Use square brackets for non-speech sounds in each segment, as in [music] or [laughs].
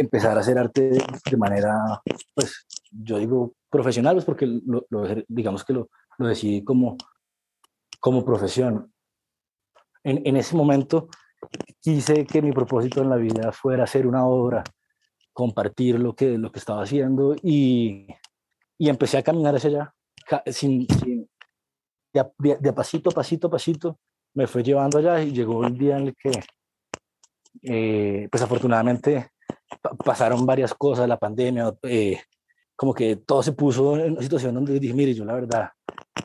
empezar a hacer arte de manera, pues yo digo profesional, pues porque lo, digamos que lo, lo, decidí como, como profesión. En, en ese momento quise que mi propósito en la vida fuera hacer una obra, compartir lo que, lo que estaba haciendo y, y empecé a caminar hacia allá, sin, sin de, pasito, pasito, pasito, me fue llevando allá y llegó el día en el que, eh, pues afortunadamente, pasaron varias cosas, la pandemia, eh, como que todo se puso en una situación donde dije, mire, yo la verdad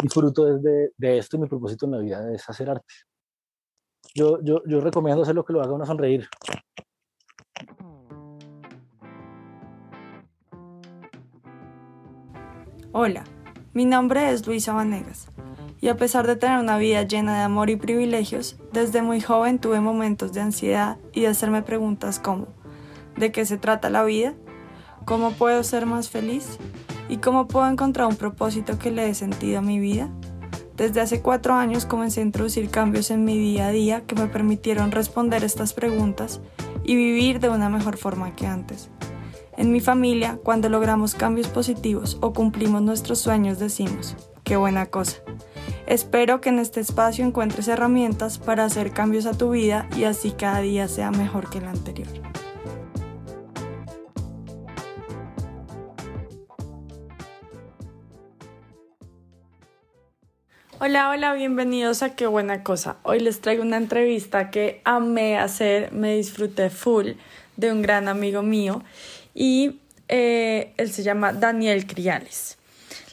disfruto de, de esto y mi propósito en la vida es hacer arte. Yo, yo, yo recomiendo hacer lo que lo haga uno sonreír. Hola, mi nombre es Luisa Vanegas y a pesar de tener una vida llena de amor y privilegios, desde muy joven tuve momentos de ansiedad y de hacerme preguntas como ¿de qué se trata la vida? ¿Cómo puedo ser más feliz? ¿Y cómo puedo encontrar un propósito que le dé sentido a mi vida? Desde hace cuatro años comencé a introducir cambios en mi día a día que me permitieron responder estas preguntas y vivir de una mejor forma que antes. En mi familia, cuando logramos cambios positivos o cumplimos nuestros sueños, decimos, qué buena cosa. Espero que en este espacio encuentres herramientas para hacer cambios a tu vida y así cada día sea mejor que el anterior. Hola, hola, bienvenidos a Qué Buena Cosa. Hoy les traigo una entrevista que amé hacer, me disfruté full de un gran amigo mío y eh, él se llama Daniel Criales.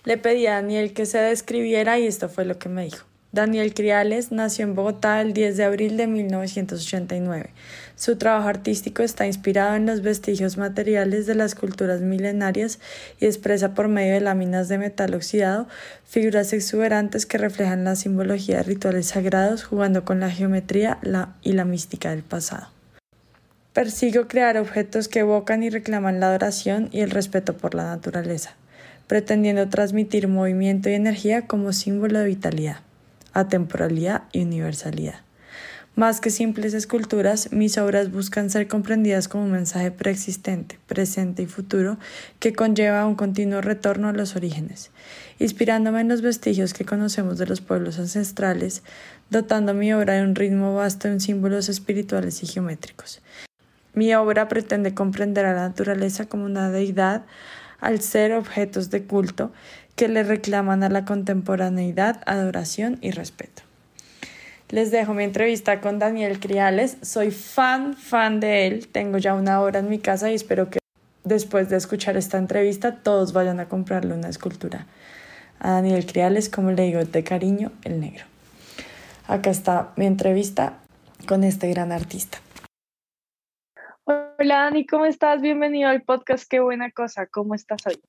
Le pedí a Daniel que se describiera y esto fue lo que me dijo. Daniel Criales nació en Bogotá el 10 de abril de 1989. Su trabajo artístico está inspirado en los vestigios materiales de las culturas milenarias y expresa por medio de láminas de metal oxidado figuras exuberantes que reflejan la simbología de rituales sagrados jugando con la geometría y la mística del pasado. Persigo crear objetos que evocan y reclaman la adoración y el respeto por la naturaleza, pretendiendo transmitir movimiento y energía como símbolo de vitalidad atemporalidad y universalidad. Más que simples esculturas, mis obras buscan ser comprendidas como un mensaje preexistente, presente y futuro que conlleva un continuo retorno a los orígenes, inspirándome en los vestigios que conocemos de los pueblos ancestrales, dotando mi obra de un ritmo vasto en símbolos espirituales y geométricos. Mi obra pretende comprender a la naturaleza como una deidad al ser objetos de culto que le reclaman a la contemporaneidad, adoración y respeto. Les dejo mi entrevista con Daniel Criales. Soy fan, fan de él. Tengo ya una hora en mi casa y espero que después de escuchar esta entrevista todos vayan a comprarle una escultura a Daniel Criales, como le digo de cariño, el negro. Acá está mi entrevista con este gran artista. Hola Dani, ¿cómo estás? Bienvenido al podcast. Qué buena cosa. ¿Cómo estás hoy?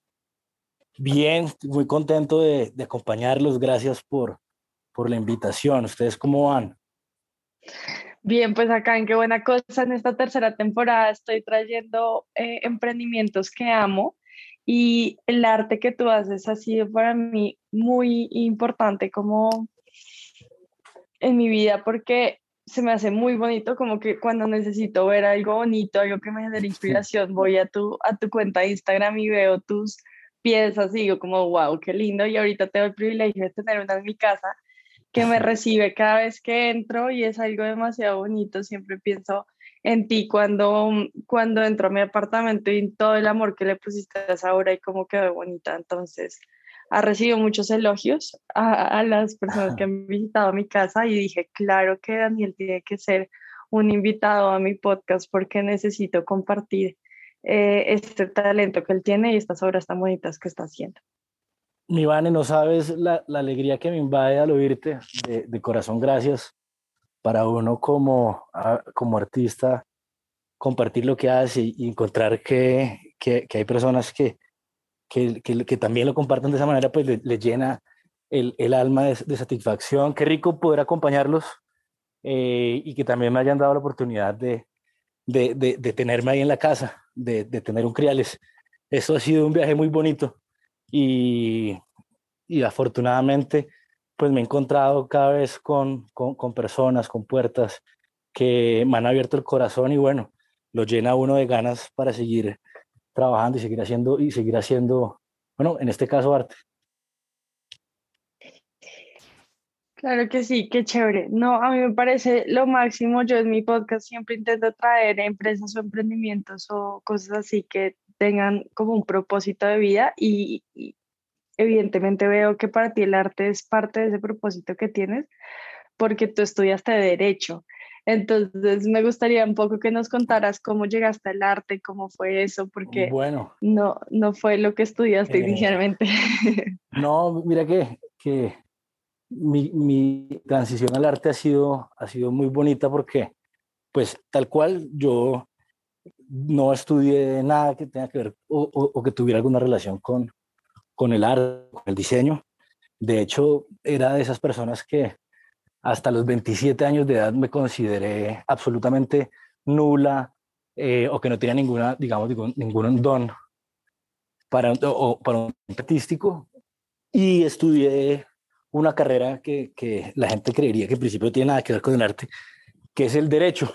Bien, muy contento de, acompañarlos. Gracias por, por la invitación. ¿Ustedes cómo van? Bien, pues acá en qué buena cosa en esta tercera temporada estoy trayendo eh, emprendimientos que amo y el arte que tú haces ha sido para mí muy importante como en mi vida porque se me hace muy bonito como que cuando necesito ver algo bonito, algo que me genere [laughs] inspiración, voy a tu, a tu cuenta de Instagram y veo tus piensas y digo como, wow, qué lindo. Y ahorita tengo el privilegio de tener una en mi casa que me recibe cada vez que entro y es algo demasiado bonito. Siempre pienso en ti cuando, cuando entro a mi apartamento y todo el amor que le pusiste a esa obra y cómo quedó bonita. Entonces, ha recibido muchos elogios a, a las personas que han visitado mi casa y dije, claro que Daniel tiene que ser un invitado a mi podcast porque necesito compartir eh, este talento que él tiene y estas obras tan bonitas que está haciendo. Mi Vane, no sabes la, la alegría que me invade al oírte, de, de corazón gracias para uno como, como artista compartir lo que hace y encontrar que, que, que hay personas que, que, que, también lo comparten de esa manera, pues le, llena el, el, alma de, de, satisfacción. Qué rico poder acompañarlos eh, y que también me hayan dado la oportunidad de, de, de, tenerme ahí en la casa, de, tener un criales. Eso ha sido un viaje muy bonito y, y afortunadamente pues me he encontrado cada vez con, con, con, personas, con puertas que me han abierto el corazón y bueno, lo llena uno de ganas para seguir trabajando y seguir haciendo, y seguir haciendo, bueno, en este caso arte. Claro que sí, qué chévere. No, a mí me parece lo máximo. Yo en mi podcast siempre intento traer empresas o emprendimientos o cosas así que tengan como un propósito de vida y, evidentemente veo que para ti el arte es parte de ese propósito que tienes porque tú estudiaste derecho. Entonces me gustaría un poco que nos contaras cómo llegaste al arte, cómo fue eso, porque bueno, no, no fue lo que estudiaste eh, inicialmente. [laughs] No, mira que, que mi, transición al arte ha sido, ha sido muy bonita porque, pues, tal cual yo no estudié nada que tenga que ver o, que tuviera alguna relación con, con el arte, con el diseño. De hecho, era de esas personas que hasta los 27 años de edad me consideré absolutamente nula eh, o que no tenía ninguna, digamos, ningún don para, para un artístico. Y estudié una carrera que, que, la gente creería que en principio tiene nada que ver con el arte, que es el derecho.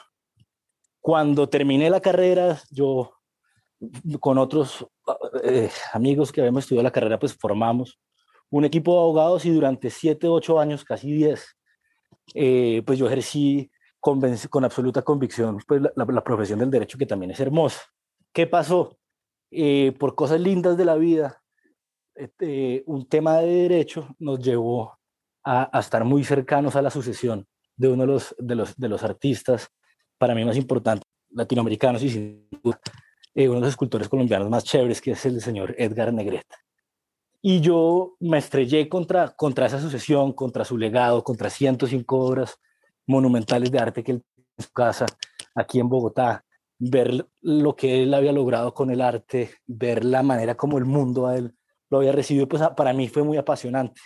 Cuando terminé la carrera, yo con otros eh, amigos que habíamos estudiado la carrera, pues formamos un equipo de abogados y durante siete, ocho años, casi diez, eh, pues yo ejercí con, con absoluta convicción pues la, la, profesión del derecho, que también es hermosa. ¿Qué pasó? Eh, por cosas lindas de la vida, este, un tema de derecho nos llevó a, estar muy cercanos a la sucesión de uno de los, de los, de los artistas, para mí más importantes, latinoamericanos y eh, uno de los escultores colombianos más chéveres, que es el señor Edgar Negrete. Y yo me estrellé contra, contra esa sucesión, contra su legado, contra 105 obras monumentales de arte que él en su casa, aquí en Bogotá, ver lo que él había logrado con el arte, ver la manera como el mundo a él lo había recibido, pues para mí fue muy apasionante.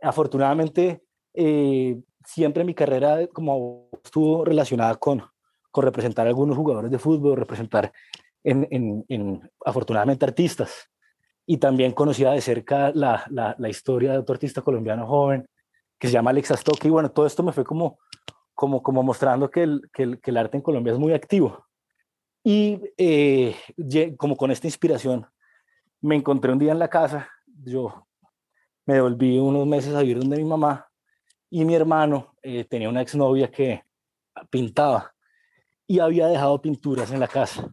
Afortunadamente, eh, siempre mi carrera como estuvo relacionada con, con representar a algunos jugadores de fútbol, representar en, en, en afortunadamente artistas. Y también conocía de cerca la, la, la, historia de otro artista colombiano joven que se llama Alex Astoque. Y bueno, todo esto me fue como, como, como mostrando que el, que el, que el arte en Colombia es muy activo. Y eh, como con esta inspiración me encontré un día en la casa, yo me devolví unos meses a vivir donde mi mamá y mi hermano eh, tenía una exnovia que pintaba y había dejado pinturas en la casa.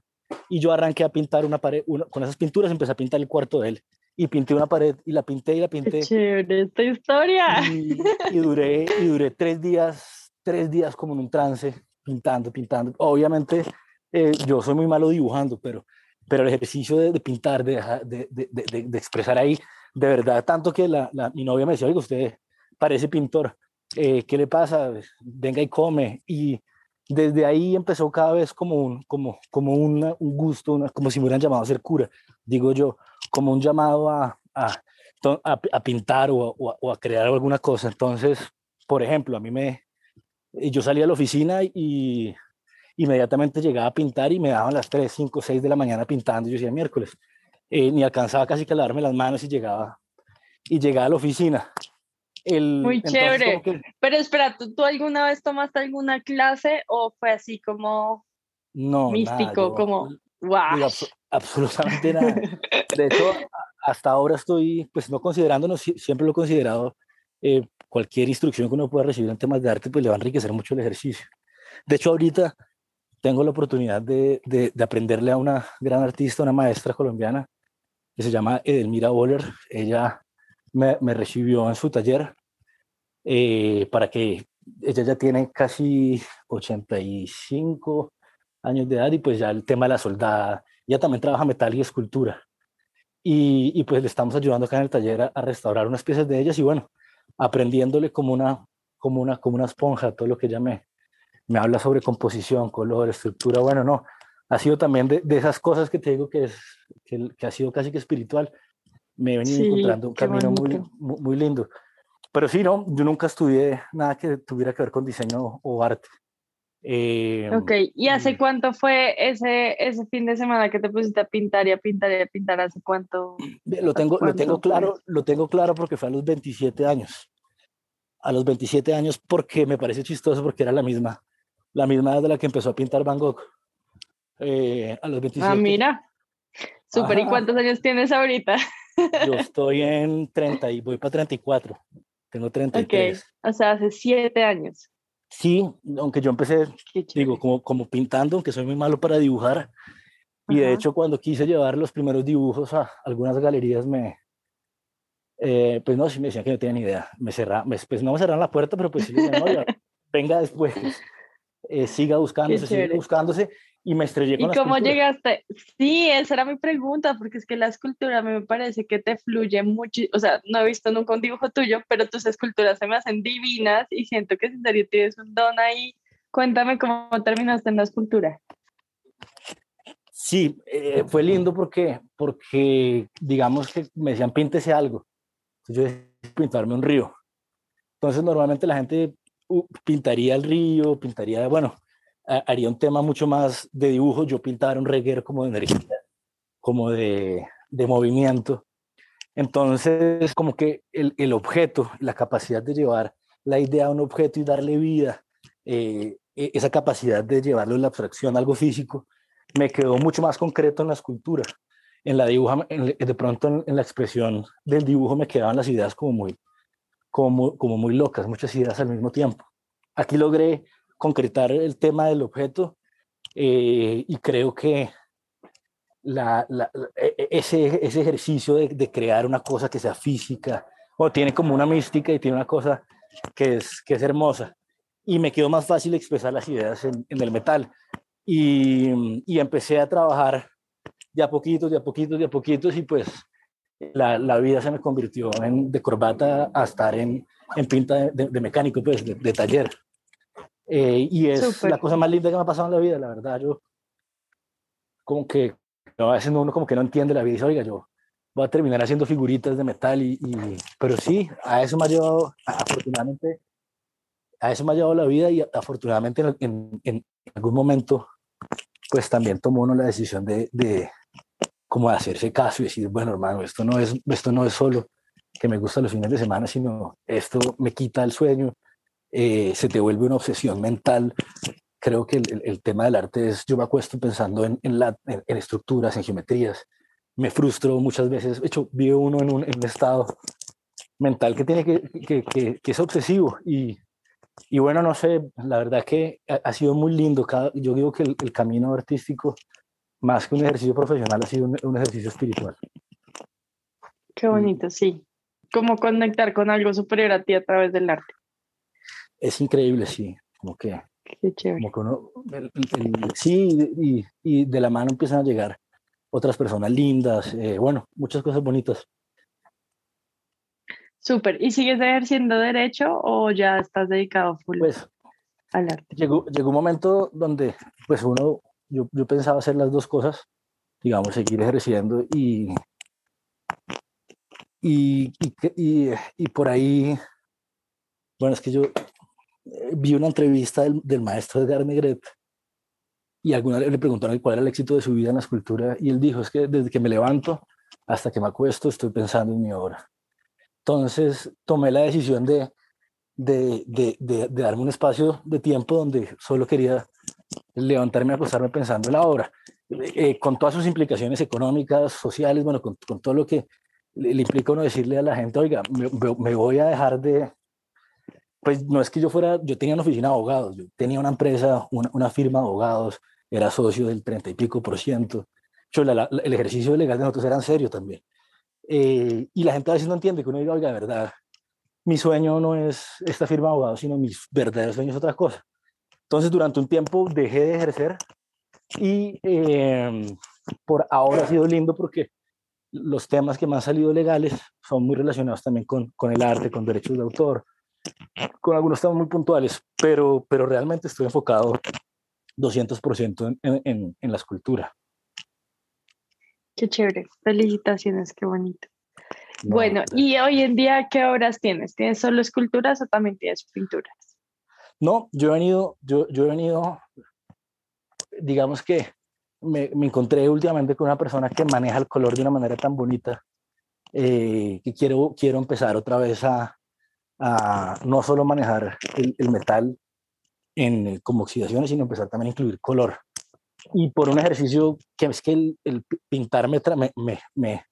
Y yo arranqué a pintar una pared, con esas pinturas empecé a pintar el cuarto de él y pinté una pared y la pinté y la pinté. Qué chévere esta historia. Y, y, duré, y duré tres días, tres días como en un trance, pintando, pintando. Obviamente eh, yo soy muy malo dibujando, pero pero el ejercicio de, pintar, de, de, de, expresar ahí, de verdad, tanto que la, mi novia me decía, oiga, usted parece pintor, eh, ¿qué le pasa? Venga y come. Y desde ahí empezó cada vez como un, como, como un gusto, como si me hubieran llamado a ser cura, digo yo, como un llamado a, a, a, pintar o, o, o a crear alguna cosa. Entonces, por ejemplo, a mí me, yo salía a la oficina y inmediatamente llegaba a pintar y me daban las 3, 5, 6 de la mañana pintando. Yo decía miércoles, eh, ni alcanzaba casi que a lavarme las manos y llegaba, y llegaba a la oficina. El, Muy chévere. Pero espera, ¿tú, ¿tú, alguna vez tomaste alguna clase o fue así como no, místico, como wow? absolutamente nada. De hecho, hasta ahora estoy, pues no considerándonos, siempre lo he considerado, eh, cualquier instrucción que uno pueda recibir en temas de arte, pues le va a enriquecer mucho el ejercicio. De hecho, ahorita tengo la oportunidad de, de, aprenderle a una gran artista, una maestra colombiana, que se llama Edelmira Boller. Ella me, me recibió en su taller eh, para que ella ya tiene casi 85 años de edad y pues ya el tema de la soldada, ella también trabaja metal y escultura. Y, y pues le estamos ayudando acá en el taller a, a, restaurar unas piezas de ellas y bueno, aprendiéndole como una, como una, como una esponja todo lo que ella me, me habla sobre composición, color, estructura, bueno, no, ha sido también de, de esas cosas que te digo que, es, que, que, ha sido casi que espiritual. Me he venido sí, encontrando un camino muy, muy, muy, lindo. Pero sí, no, yo nunca estudié nada que tuviera que ver con diseño o arte. Eh, ok, ¿y hace cuánto fue ese, ese fin de semana que te pusiste a pintar y a pintar y a pintar? ¿Hace cuánto? Lo tengo, lo tengo claro, lo tengo claro porque fue a los 27 años. A los 27 años porque me parece chistoso porque era la misma la misma edad de la que empezó a pintar Van Gogh. eh, a los 27. Ah, mira. Súper, ¿y cuántos años tienes ahorita? Yo [laughs] estoy en 30 y voy para 34. Tengo 33. Ok, o sea, hace 7 años. Sí, aunque yo empecé, digo, como, como pintando, aunque soy muy malo para dibujar. Y de hecho, cuando quise llevar los primeros dibujos a algunas galerías, me, eh, pues no, sí me decían que no tenían idea. Me cerraban, pues no me cerraron la puerta, pero pues sí, no, [laughs] venga después, eh, siga buscándose, siga buscándose y me estrellé con ¿Y cómo llegaste? Sí, esa era mi pregunta, porque es que la escultura me parece que te fluye mucho, o sea, no he visto nunca un dibujo tuyo, pero tus esculturas se me hacen divinas y siento que en serio tienes un don ahí. Cuéntame cómo terminaste en la escultura. Sí, eh, fue lindo porque, porque digamos que me decían píntese algo. Entonces yo decidí pintarme un río. Entonces normalmente la gente pintaría el río, pintaría, bueno, haría un tema mucho más de dibujo, yo pintaba un reguero como de energía, como de, de movimiento. Entonces, como que el, el, objeto, la capacidad de llevar la idea a un objeto y darle vida, eh, e, esa capacidad de llevarlo en la abstracción, algo físico, me quedó mucho más concreto en la escultura. En la dibuja, de pronto en, en, la expresión del dibujo me quedaban las ideas como muy, como, como muy locas, muchas ideas al mismo tiempo. Aquí logré concretar el tema del objeto eh, y creo que la, e, e, ese, ese, ejercicio de, de, crear una cosa que sea física, o tiene como una mística y tiene una cosa que es, que es hermosa. Y me quedó más fácil expresar las ideas en, en el metal. Y, y, empecé a trabajar de a poquitos, de a poquitos, de a poquitos, y pues la, la vida se me convirtió en, de corbata a estar en, en pinta de, de, mecánico, pues, de, de taller. Eh, y es la cosa más linda que me ha pasado en la vida, la verdad. Yo, como que a veces uno como que no entiende la vida y dice, oiga, yo voy a terminar haciendo figuritas de metal, y, y, pero sí, a eso me ha llevado, afortunadamente, a eso me ha llevado la vida y afortunadamente en, en, en algún momento, pues también tomó uno la decisión de, de como de hacerse caso y decir, bueno, hermano, esto no es, esto no es solo que me gusta los fines de semana, sino esto me quita el sueño, eh, se te vuelve una obsesión mental. Creo que el, el, tema del arte es, yo me acuesto pensando en, en, la, en, en, estructuras, en geometrías. Me frustro muchas veces. De hecho, vive uno en un, en un estado mental que, tiene que, que, que, que es obsesivo. Y, y, bueno, no sé, la verdad que ha, ha sido muy lindo. Cada, yo digo que el, el, camino artístico, más que un ejercicio profesional, ha sido un, un ejercicio espiritual. Qué bonito, sí. Como conectar con algo superior a ti a través del arte es increíble, sí, como que, Qué chévere. como que uno, el, el, sí, y, y, de la mano empiezan a llegar otras personas lindas, eh, bueno, muchas cosas bonitas. Súper, ¿y sigues ejerciendo derecho o ya estás dedicado full pues, al arte? Llegó, llegó un momento donde, pues uno, yo, yo pensaba hacer las dos cosas, digamos, seguir ejerciendo y, y, y, y por ahí, bueno, es que yo vi una entrevista del, del maestro Edgar Negret y alguna le preguntaron cuál era el éxito de su vida en la escultura y él dijo, es que desde que me levanto hasta que me acuesto estoy pensando en mi obra. Entonces tomé la decisión de, de, de, de, de darme un espacio de tiempo donde solo quería levantarme y acostarme pensando en la obra, eh, con todas sus implicaciones económicas, sociales, bueno, con, con todo lo que le, le, implica uno decirle a la gente, oiga, me, me voy a dejar de, pues no es que yo fuera, yo tenía una oficina de abogados, yo tenía una empresa, una, una firma de abogados, era socio del 30 y pico por ciento. Yo, la, la, el ejercicio legal de nosotros era en serio también. Eh, y la gente a veces no entiende que uno diga, oiga, de verdad, mi sueño no es esta firma de abogados, sino mi verdadero sueño es otra cosa. Entonces, durante un tiempo dejé de ejercer y eh, por ahora ha sido lindo porque los temas que me han salido legales son muy relacionados también con, con el arte, con derechos de autor, con algunos temas muy puntuales, pero, pero realmente estoy enfocado 200% en, en, en la escultura. Qué chévere, felicitaciones, qué bonito. No, bueno, y hoy en día, ¿qué obras tienes? ¿Tienes solo esculturas o también tienes pinturas? No, yo he venido, yo, yo he venido, digamos que me, me, encontré últimamente con una persona que maneja el color de una manera tan bonita eh, que quiero, quiero empezar otra vez a, a no solo manejar el, el metal en, como oxidaciones, sino empezar también a incluir color. y por un ejercicio que es que el, pintar me, me, me,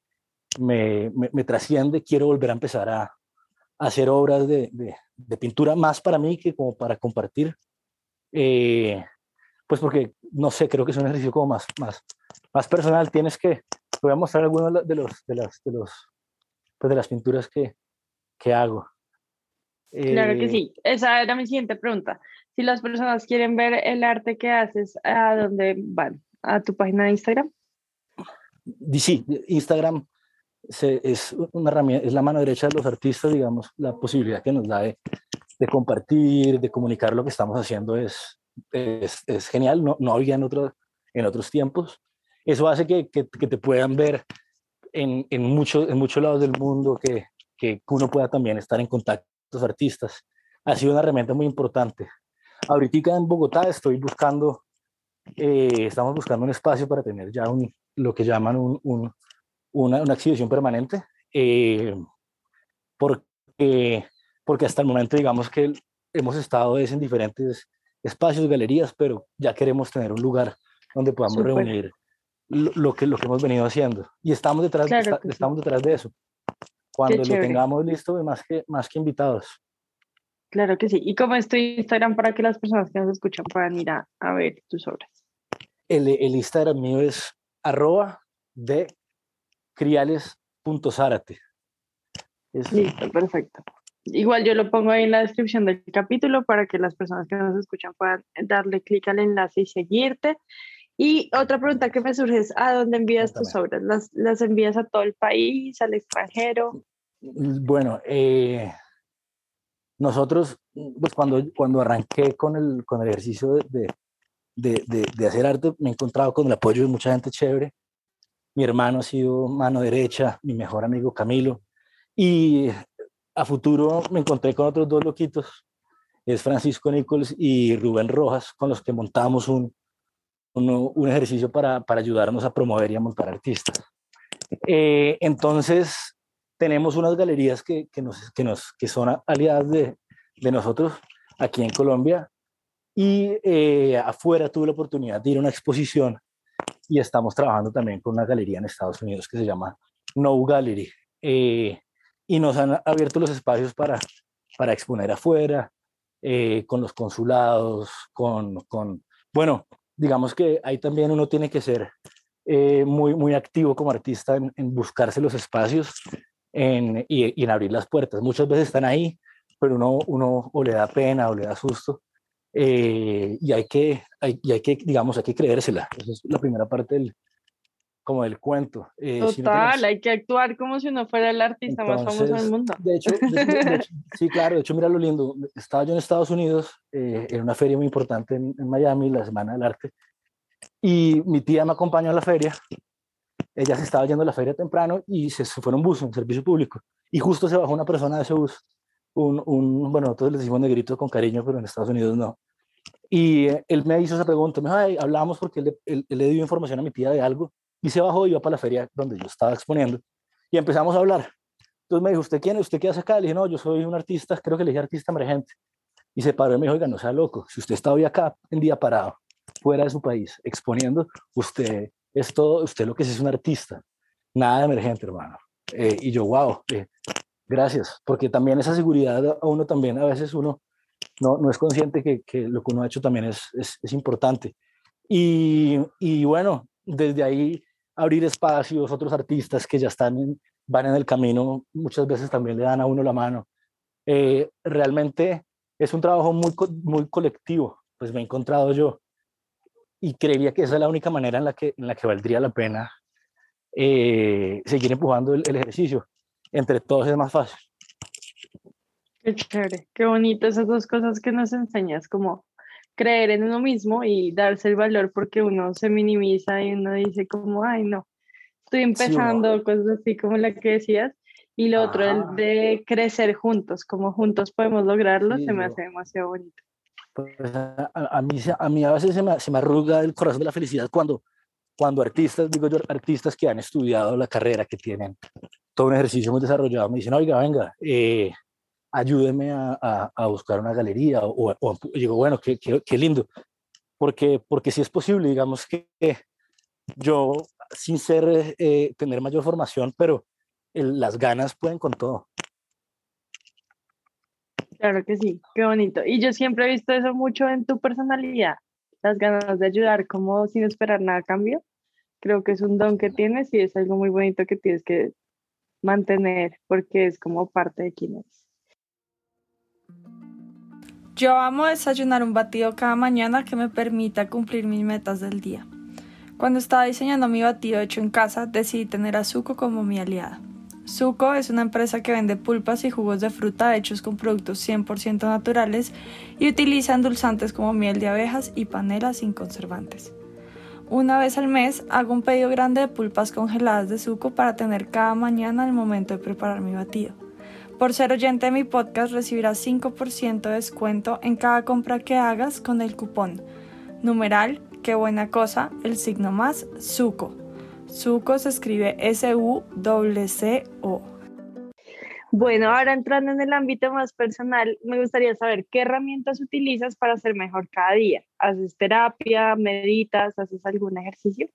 me, me, trasciende, quiero volver a empezar a, hacer obras de, de, pintura más para mí que como para compartir. Eh, pues porque, no sé, creo que es un ejercicio como más, más, más personal. Tienes que, voy a mostrar algunos de, los, de, las, de, los, pues de las pinturas que, que hago. Claro que eh, sí. Esa era mi siguiente pregunta. Si las personas quieren ver el arte que haces, ¿a dónde van? ¿A tu página de Instagram? Sí, Instagram es una herramienta, es la mano derecha de los artistas, digamos, la posibilidad que nos da de, compartir, de comunicar lo que estamos haciendo es, es, genial, no, no había en, otro, en otros tiempos. Eso hace que, que, te puedan ver en, en, mucho, en muchos lados del mundo, que, que uno pueda también estar en contacto con los artistas. Ha sido una herramienta muy importante. Ahorita en Bogotá estoy buscando, eh, estamos buscando un espacio para tener ya un, lo que llaman un una, una exhibición permanente, eh, porque, porque hasta el momento digamos que hemos estado en diferentes espacios, galerías, pero ya queremos tener un lugar donde podamos reunir lo, que, lo que hemos venido haciendo. Y estamos detrás, estamos detrás de eso. Cuando lo tengamos listo, más que, más que invitados. Claro que sí. ¿Y cómo es tu Instagram para que las personas que nos escuchan puedan ir a, a ver tus obras? El, el Instagram mío es arroba de criales.zárate. Listo, perfecto. Igual yo lo pongo ahí en la descripción del capítulo para que las personas que nos escuchan puedan darle clic al enlace y seguirte. Y otra pregunta que me surge es, ¿a dónde envías tus obras? ¿Las, ¿Las, envías a todo el país, al extranjero? Bueno, eh, nosotros, pues cuando, cuando arranqué con el, con el ejercicio de, de, de, de, hacer arte, me he encontrado con el apoyo de mucha gente chévere mi hermano ha sido mano derecha, mi mejor amigo Camilo, y a futuro me encontré con otros dos loquitos, es Francisco Nichols y Rubén Rojas, con los que montamos un, un, ejercicio para, para, ayudarnos a promover y a montar artistas. Eh, entonces, tenemos unas galerías que, que, nos, que, nos, que son aliadas de, de nosotros aquí en Colombia, y eh, afuera tuve la oportunidad de ir a una exposición y estamos trabajando también con una galería en Estados Unidos que se llama No Gallery. Eh, y nos han abierto los espacios para, para exponer afuera, eh, con los consulados, con, con, bueno, digamos que ahí también uno tiene que ser eh, muy, muy activo como artista en, buscarse los espacios en, y, en abrir las puertas. Muchas veces están ahí, pero uno, uno o le da pena o le da susto eh, y, hay que, hay, y hay que, digamos, hay que creérsela. Esa es la primera parte del, como del cuento. Eh, Total, hay que actuar como si uno fuera el artista más famoso del mundo. De hecho, [laughs] sí, claro, de hecho, mira lo lindo. Estaba yo en Estados Unidos, eh, en una feria muy importante en, en, Miami, la Semana del Arte, y mi tía me acompañó a la feria. Ella se estaba yendo a la feria temprano y se, se fue en un bus, un servicio público, y justo se bajó una persona de ese bus un, un, bueno, nosotros les decimos negrito con cariño, pero en Estados Unidos no. Y eh, él me hizo esa pregunta, me dijo, hablamos porque él, él, le dio información a mi tía de algo y se bajó y iba para la feria donde yo estaba exponiendo y empezamos a hablar. Entonces me dijo, ¿usted quién es? ¿Usted qué hace acá? Le dije, no, yo soy un artista, creo que le dije artista emergente. Y se paró y me dijo, oiga, no sea loco, si usted está hoy acá en día parado, fuera de su país, exponiendo, usted es todo, usted lo que es es un artista, nada de emergente, hermano. Eh, y yo, wow, eh, Gracias, porque también esa seguridad a uno también, a veces uno no, no es consciente que, que, lo que uno ha hecho también es, es, es importante. Y, y, bueno, desde ahí abrir espacios, otros artistas que ya están van en el camino, muchas veces también le dan a uno la mano. Eh, realmente es un trabajo muy, muy colectivo, pues me he encontrado yo y creería que esa es la única manera en la que, en la que valdría la pena eh, seguir empujando el, el ejercicio entre todos es más fácil. Qué chévere, qué bonito esas dos cosas que nos enseñas, como creer en uno mismo y darse el valor porque uno se minimiza y uno dice como, ay no, estoy empezando, cosas así como la que decías. Y lo otro, el de crecer juntos, como juntos podemos lograrlo, se me hace demasiado bonito. Pues a, mí, a mí a veces se me, se me arruga el corazón de la felicidad cuando, cuando artistas, digo yo, artistas que han estudiado la carrera, que tienen todo un ejercicio muy desarrollado, me dicen, oiga, venga, eh, ayúdeme a, buscar una galería, o, digo, bueno, qué, lindo, porque, porque sí es posible, digamos que yo, sin ser, eh, tener mayor formación, pero las ganas pueden con todo. Claro que sí, qué bonito. Y yo siempre he visto eso mucho en tu personalidad, las ganas de ayudar como sin esperar nada a cambio. Creo que es un don que tienes y es algo muy bonito que tienes que mantener porque es como parte de quién eres. Yo amo desayunar un batido cada mañana que me permita cumplir mis metas del día. Cuando estaba diseñando mi batido hecho en casa, decidí tener a Zuko como mi aliada. Zuko es una empresa que vende pulpas y jugos de fruta hechos con productos 100% naturales y utiliza endulzantes como miel de abejas y panela sin conservantes. Una vez al mes hago un pedido grande de pulpas congeladas de Zuko para tener cada mañana al momento de preparar mi batido. Por ser oyente de mi podcast recibirás 5% de descuento en cada compra que hagas con el cupón numeral, qué buena cosa, el signo más, Zuko. Zuko se escribe S-U-C-O. Bueno, ahora entrando en el ámbito más personal, me gustaría saber qué herramientas utilizas para ser mejor cada día. ¿Haces terapia, meditas, haces algún ejercicio?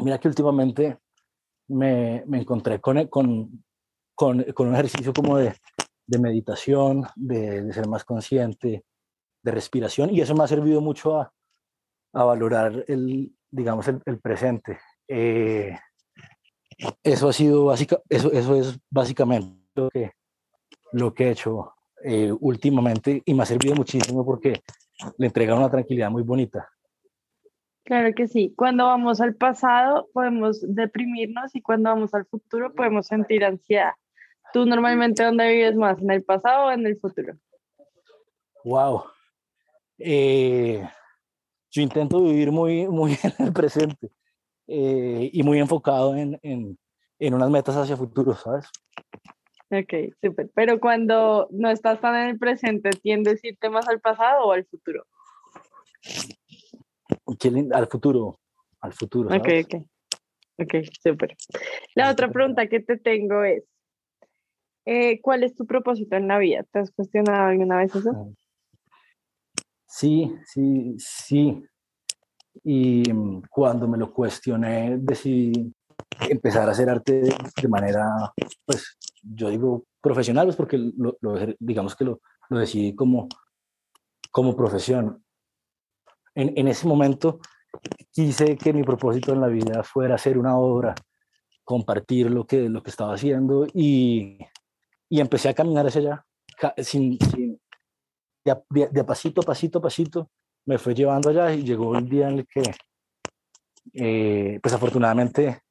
Mira que últimamente me, me encontré con, con, con, con, un ejercicio como de, de meditación, de, de, ser más consciente, de respiración, y eso me ha servido mucho a, a valorar el, digamos, el, el presente. Eh, eso ha sido básica, eso, eso es básicamente lo que, lo que he hecho eh, últimamente y me ha servido muchísimo porque le entrega una tranquilidad muy bonita. Claro que sí. Cuando vamos al pasado podemos deprimirnos y cuando vamos al futuro podemos sentir ansiedad. ¿Tú normalmente dónde vives más? ¿En el pasado o en el futuro? Wow. Eh, yo intento vivir muy, muy [laughs] en el presente. Eh, y muy enfocado en, en, en, unas metas hacia futuro, ¿sabes? Ok, súper. Pero cuando no estás tan en el presente, ¿tiendes a irte más al pasado o al futuro? Al futuro, al futuro. ¿sabes? Ok, ok. Ok, súper. La otra pregunta que te tengo es, eh, ¿cuál es tu propósito en la vida? ¿Te has cuestionado alguna vez eso? Sí, sí, sí y mm, cuando me lo cuestioné decidí empezar a hacer arte de manera, pues yo digo profesional, pues porque lo, digamos que lo, lo, decidí como, como profesión. En, en, ese momento quise que mi propósito en la vida fuera hacer una obra, compartir lo que, lo que estaba haciendo y, y empecé a caminar hacia allá, sin, sin de, a, de, pasito, pasito, pasito, me fue llevando allá y llegó el día en el que, eh, pues afortunadamente,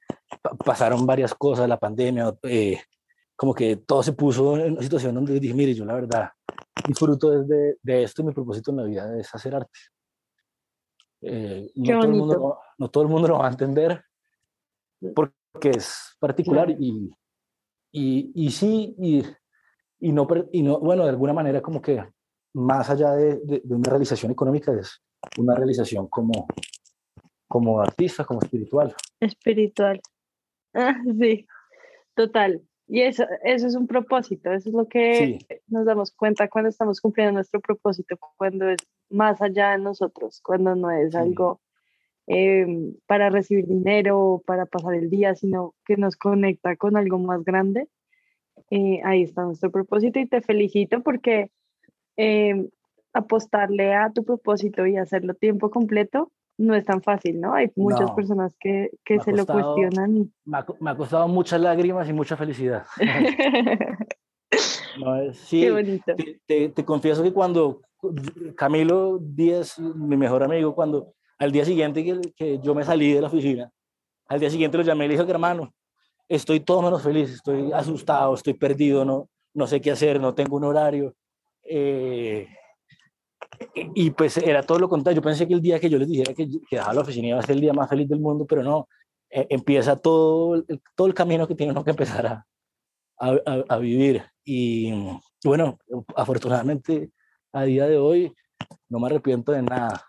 pasaron varias cosas, la pandemia, eh, como que todo se puso en una situación donde dije, mire, yo la verdad disfruto de, de esto y mi propósito en la vida es hacer arte. Eh, no, todo el mundo, no, todo el mundo, lo va a entender porque es particular y, y, y, sí, y, y, no, y no, bueno, de alguna manera como que más allá de, de, una realización económica, es una realización como, como artista, como espiritual. Espiritual. [laughs] Ah, sí, total. Y eso, eso es un propósito, eso es lo que nos damos cuenta cuando estamos cumpliendo nuestro propósito, cuando es más allá de nosotros, cuando no es algo em, para recibir dinero, para pasar el día, sino que nos conecta con algo más grande. Eh, ahí está nuestro propósito y te felicito porque Em, apostarle a tu propósito y hacerlo tiempo completo no es tan fácil, ¿no? Hay muchas personas que, que se lo cuestionan. Y... Me, ha, costado muchas lágrimas y mucha felicidad. [laughs] sí, Qué bonito. Te, te, confieso que cuando Camilo Díaz, mi mejor amigo, cuando al día siguiente que, que, yo me salí de la oficina, al día siguiente lo llamé y le dije, hermano, estoy todo menos feliz, estoy asustado, estoy perdido, no, no sé qué hacer, no tengo un horario, eh, y pues era todo lo contrario. Yo pensé que el día que yo les dijera que, que dejaba la oficina iba a ser el día más feliz del mundo, pero no. Eh, empieza todo, el, todo el camino que tiene uno que empezar a, a, a, vivir. Y bueno, afortunadamente a día de hoy no me arrepiento de nada.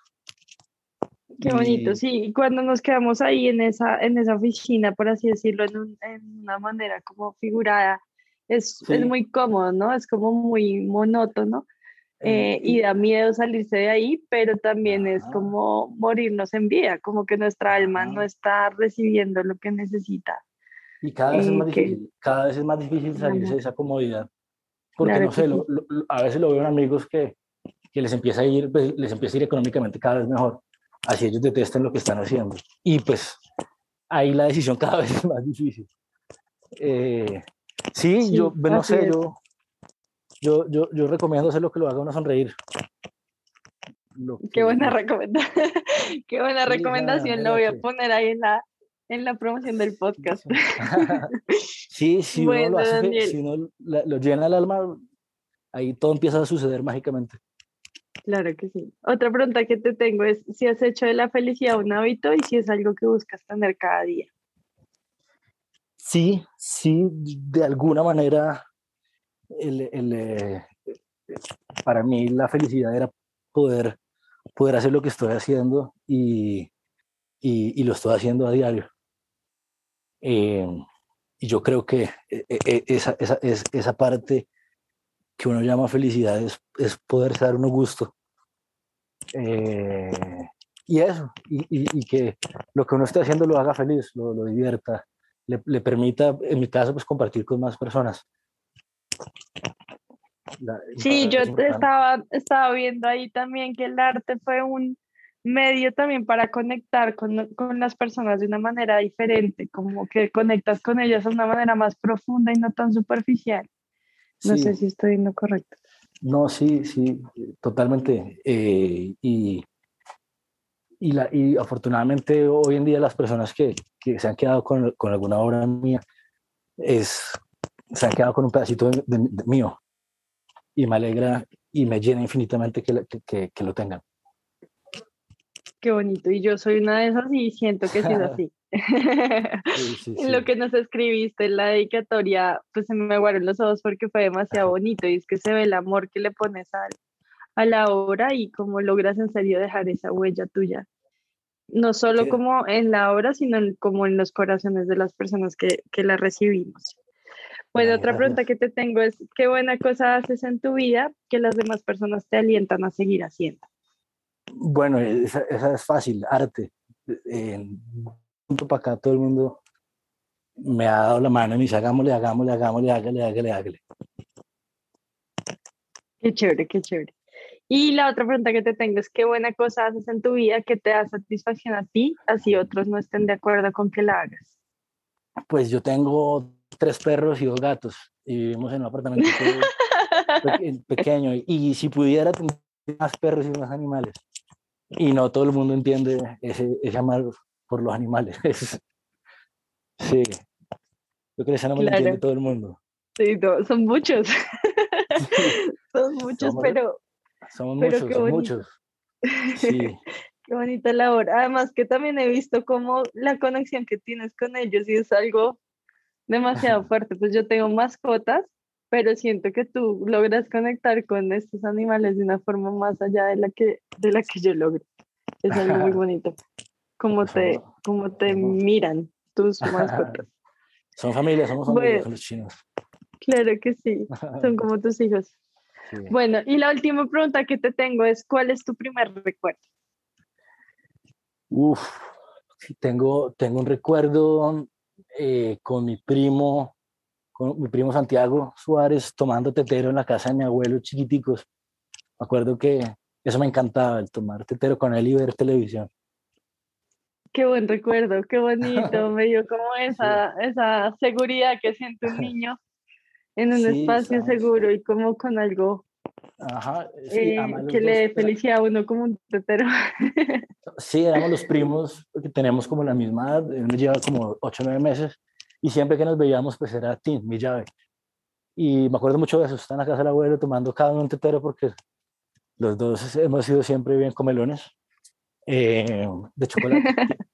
Qué bonito, sí. Cuando nos quedamos ahí en esa, en esa oficina, por así decirlo, en, un, en una manera como figurada, es, es, muy cómodo, ¿no? Es como muy monótono. eh, y da miedo salirse de ahí, pero también es como morirnos en vida, como que nuestra alma no está recibiendo lo que necesita. Y cada vez es más difícil, cada vez es más difícil salirse de esa comodidad. Porque no sé, a veces lo veo en amigos que, que les empieza a ir, pues, les empieza a ir económicamente cada vez mejor. Así ellos detestan lo que están haciendo. Y pues ahí la decisión [laughs] cada vez es más difícil. Eh, sí, yo, no sé, yo, yo, yo, yo, recomiendo hacer lo que lo haga uno sonreír. [laughs] Qué buena recomendación. Qué buena recomendación. lo voy a poner ahí en la, en la promoción del podcast. [laughs] sí, si uno, lo, hace, si uno lo llena el alma, ahí todo empieza a suceder mágicamente. Claro que sí. Otra pregunta que te tengo es si has hecho de la felicidad un hábito y si es algo que buscas tener cada día. Sí, sí, de alguna manera el, el, eh, para mí la felicidad era poder, poder hacer lo que estoy haciendo y, y, y lo estoy haciendo a diario. Eh, y yo creo que eh, esa, esa, esa parte que uno llama felicidad es, es poderse dar uno gusto. Y eso, y, y, que lo que uno esté haciendo lo haga feliz, lo, lo divierta, le, le, permita, en mi caso, pues compartir con más personas. sí, yo estaba, estaba viendo ahí también que el arte fue un medio también para conectar con, con, las personas de una manera diferente, como que conectas con ellas de una manera más profunda y no tan superficial. No sé si estoy en lo correcto. No, sí, sí, totalmente. Eh, y, y, la, y afortunadamente hoy en día las personas que, que se han quedado con, con, alguna obra mía es, se han quedado con un pedacito de, mío. Y me alegra y me llena infinitamente que, que, que, lo tengan. Qué bonito. Y yo soy una de esas y siento que sí es así. [laughs] [laughs] Lo que nos escribiste en la dedicatoria, pues se me guardaron los ojos porque fue demasiado bonito y es que se ve el amor que le pones a, a la obra y cómo logras en serio dejar esa huella tuya. No solo como en la obra, sino como en los corazones de las personas que, que la recibimos. Bueno, otra pregunta que te tengo es, ¿qué buena cosa haces en tu vida que las demás personas te alientan a seguir haciendo? Bueno, esa, esa es fácil, arte. Eh, punto para acá todo el mundo me ha dado la mano y me dice, hagámosle, hagámosle, hagámosle, hágale, hágale, hágale. Qué chévere, qué chévere. Y la otra pregunta que te tengo es, ¿qué buena cosa haces en tu vida que te da satisfacción a ti, así otros no estén de acuerdo con que la hagas? Pues yo tengo tres perros y dos gatos y vivimos en un apartamento [laughs] pequeño y si pudiera tener más perros y más animales. Y no todo el mundo entiende ese, ese por los animales. [laughs] sí. Yo creo que esa no me claro. entiende todo el mundo. Sí, no, son muchos. [laughs] son muchos, pero. Somos pero muchos, son muchos. [laughs] Sí. qué bonita labor. Además que también he visto cómo la conexión que tienes con ellos y es algo demasiado fuerte. Pues yo tengo mascotas, pero siento que tú logras conectar con estos animales de una forma más allá de la que, de la que yo logro. Es algo muy bonito cómo te, cómo te miran tus [laughs] mascotas. Son familia, somos familia con los chinos. Claro que sí, [laughs] son como tus hijos. Bueno, y la última pregunta que te tengo es, ¿cuál es tu primer recuerdo? Uf, tengo, tengo un recuerdo eh, con mi primo, con mi primo Santiago Suárez, tomando tetero en la casa de mi abuelo, chiquiticos. Me acuerdo que eso me encantaba, el tomar tetero con él y ver televisión. Qué buen recuerdo, qué bonito, [laughs] me dio como esa, esa seguridad que siente un niño en un espacio seguro y como con algo eh, que le felicidad a uno como un tetero. [laughs] Sí, éramos los primos que tenemos como la misma edad, uno lleva como 8 o 9 meses y siempre que nos veíamos pues era Tim, mi llave. Y me acuerdo mucho de eso, está en la casa del abuelo tomando cada uno un tetero porque los dos hemos sido siempre bien comelones eh, de chocolate. [laughs]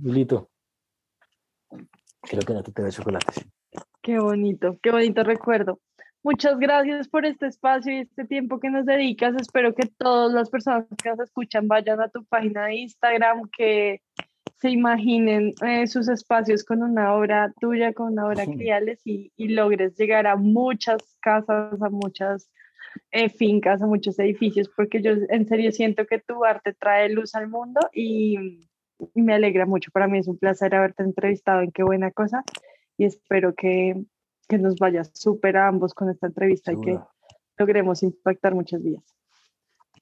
Lito. Creo que no te de chocolate. Qué bonito, qué bonito recuerdo. Muchas gracias por este espacio y este tiempo que nos dedicas. Espero que todas las personas que nos escuchan vayan a tu página de Instagram, que se imaginen eh, sus espacios con una obra tuya, con una obra Criales y, y, logres llegar a muchas casas, a muchas eh, fincas o muchos edificios, porque yo en serio siento que tu arte trae luz al mundo y, me alegra mucho. Para mí es un placer haberte entrevistado en Qué Buena Cosa y espero que, que nos vaya súper a ambos con esta entrevista y que logremos impactar muchas vidas.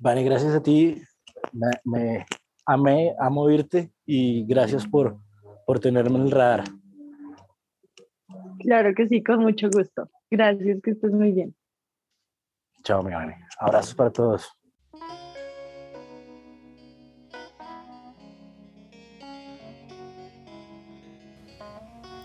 Vale, gracias a ti. Me, me amé, amo oírte y gracias por, por tenerme en el radar. Claro que sí, con mucho gusto. Gracias, que estés muy bien. Chao, mi Vane. Abrazos para todos.